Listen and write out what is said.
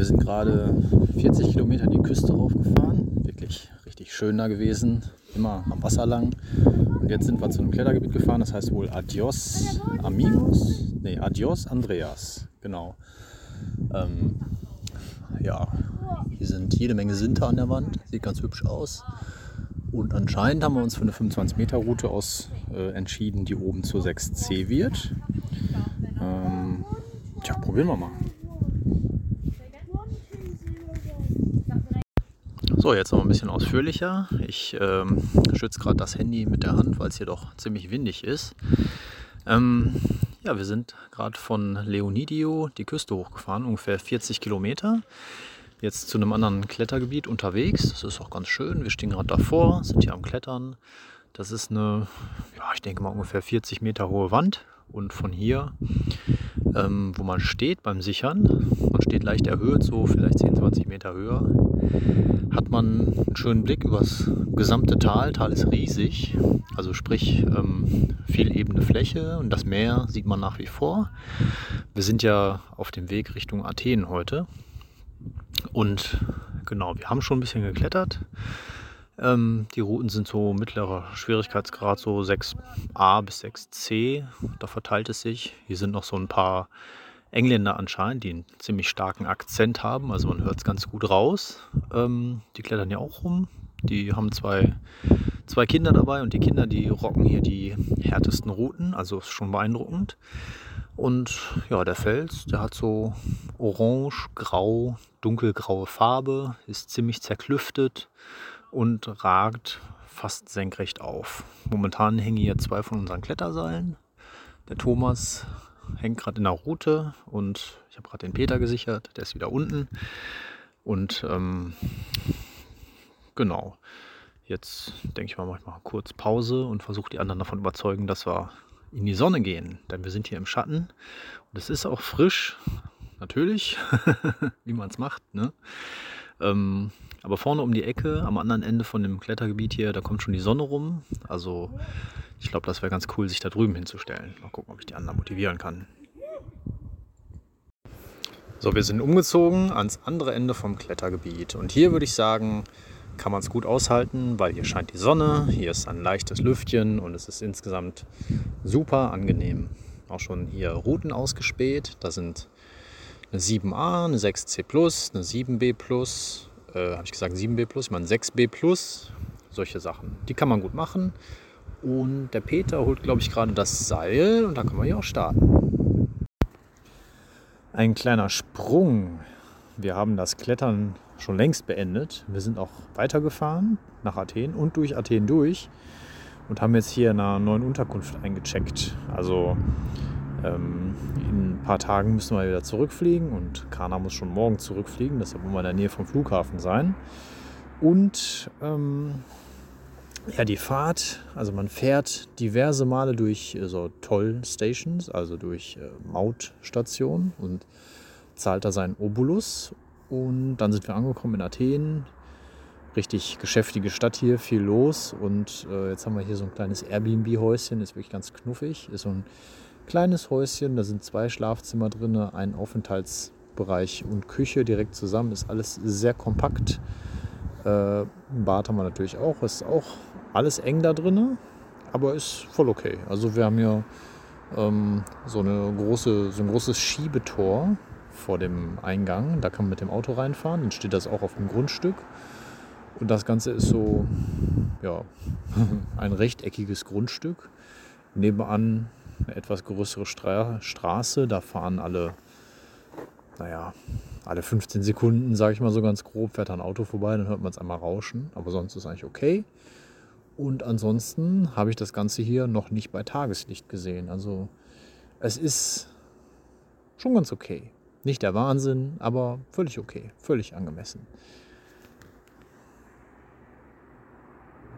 Wir sind gerade 40 Kilometer die Küste raufgefahren. Wirklich richtig schön da gewesen. Immer am Wasser lang. Und jetzt sind wir zu einem Klettergebiet gefahren. Das heißt wohl Adios Amigos. Nee, Adios Andreas. Genau. Ähm, ja, hier sind jede Menge Sinter an der Wand. Sieht ganz hübsch aus. Und anscheinend haben wir uns für eine 25 Meter Route aus äh, entschieden, die oben zur 6C wird. Ähm, tja, probieren wir mal. So, jetzt noch ein bisschen ausführlicher. Ich ähm, schütze gerade das Handy mit der Hand, weil es hier doch ziemlich windig ist. Ähm, ja, wir sind gerade von Leonidio die Küste hochgefahren, ungefähr 40 Kilometer. Jetzt zu einem anderen Klettergebiet unterwegs. Das ist auch ganz schön. Wir stehen gerade davor, sind hier am Klettern. Das ist eine, ja, ich denke mal ungefähr 40 Meter hohe Wand. Und von hier, ähm, wo man steht beim Sichern, man steht leicht erhöht, so vielleicht 10, 20 Meter höher, hat man einen schönen Blick über das gesamte Tal. Tal ist riesig, also sprich ähm, viel ebene Fläche und das Meer sieht man nach wie vor. Wir sind ja auf dem Weg Richtung Athen heute und genau, wir haben schon ein bisschen geklettert. Ähm, die Routen sind so mittlerer Schwierigkeitsgrad, so 6a bis 6c. Da verteilt es sich. Hier sind noch so ein paar Engländer anscheinend, die einen ziemlich starken Akzent haben. Also man hört es ganz gut raus. Ähm, die klettern ja auch rum. Die haben zwei, zwei Kinder dabei und die Kinder, die rocken hier die härtesten Routen. Also ist schon beeindruckend. Und ja, der Fels, der hat so orange, grau, dunkelgraue Farbe, ist ziemlich zerklüftet und ragt fast senkrecht auf. Momentan hängen hier zwei von unseren Kletterseilen. Der Thomas hängt gerade in der Route und ich habe gerade den Peter gesichert, der ist wieder unten. Und ähm, genau, jetzt denke ich mal, mache ich mal kurz Pause und versuche die anderen davon überzeugen, dass wir in die Sonne gehen. Denn wir sind hier im Schatten und es ist auch frisch, natürlich, wie man es macht. Ne? Ähm, aber vorne um die Ecke, am anderen Ende von dem Klettergebiet hier, da kommt schon die Sonne rum. Also ich glaube, das wäre ganz cool, sich da drüben hinzustellen. Mal gucken, ob ich die anderen motivieren kann. So, wir sind umgezogen ans andere Ende vom Klettergebiet. Und hier würde ich sagen, kann man es gut aushalten, weil hier scheint die Sonne, hier ist ein leichtes Lüftchen und es ist insgesamt super angenehm. Auch schon hier Routen ausgespäht. Da sind eine 7a, eine 6c, eine 7b, äh, habe ich gesagt 7b, ich meine 6b, solche Sachen. Die kann man gut machen. Und der Peter holt, glaube ich, gerade das Seil und dann können wir hier auch starten. Ein kleiner Sprung. Wir haben das Klettern schon längst beendet. Wir sind auch weitergefahren nach Athen und durch Athen durch und haben jetzt hier in einer neuen Unterkunft eingecheckt. Also ähm, in ein paar Tagen müssen wir wieder zurückfliegen und Kana muss schon morgen zurückfliegen, deshalb wollen wir in der Nähe vom Flughafen sein. Und ähm, ja, die Fahrt, also man fährt diverse Male durch äh, so Toll-Stations, also durch äh, Mautstationen und zahlt da seinen Obolus. Und dann sind wir angekommen in Athen. Richtig geschäftige Stadt hier, viel los. Und äh, jetzt haben wir hier so ein kleines Airbnb-Häuschen, ist wirklich ganz knuffig. Ist so ein kleines Häuschen, da sind zwei Schlafzimmer drin, ein Aufenthaltsbereich und Küche direkt zusammen. Ist alles sehr kompakt. Äh, Bad haben wir natürlich auch. Ist auch alles eng da drin, aber ist voll okay. Also wir haben hier ähm, so, eine große, so ein großes Schiebetor vor dem Eingang. Da kann man mit dem Auto reinfahren. Dann steht das auch auf dem Grundstück. Und das Ganze ist so ja, ein rechteckiges Grundstück. Nebenan eine etwas größere Stra Straße. Da fahren alle, naja, alle 15 Sekunden, sage ich mal so ganz grob, fährt ein Auto vorbei, dann hört man es einmal rauschen. Aber sonst ist eigentlich okay. Und ansonsten habe ich das Ganze hier noch nicht bei Tageslicht gesehen. Also es ist schon ganz okay. Nicht der Wahnsinn, aber völlig okay, völlig angemessen.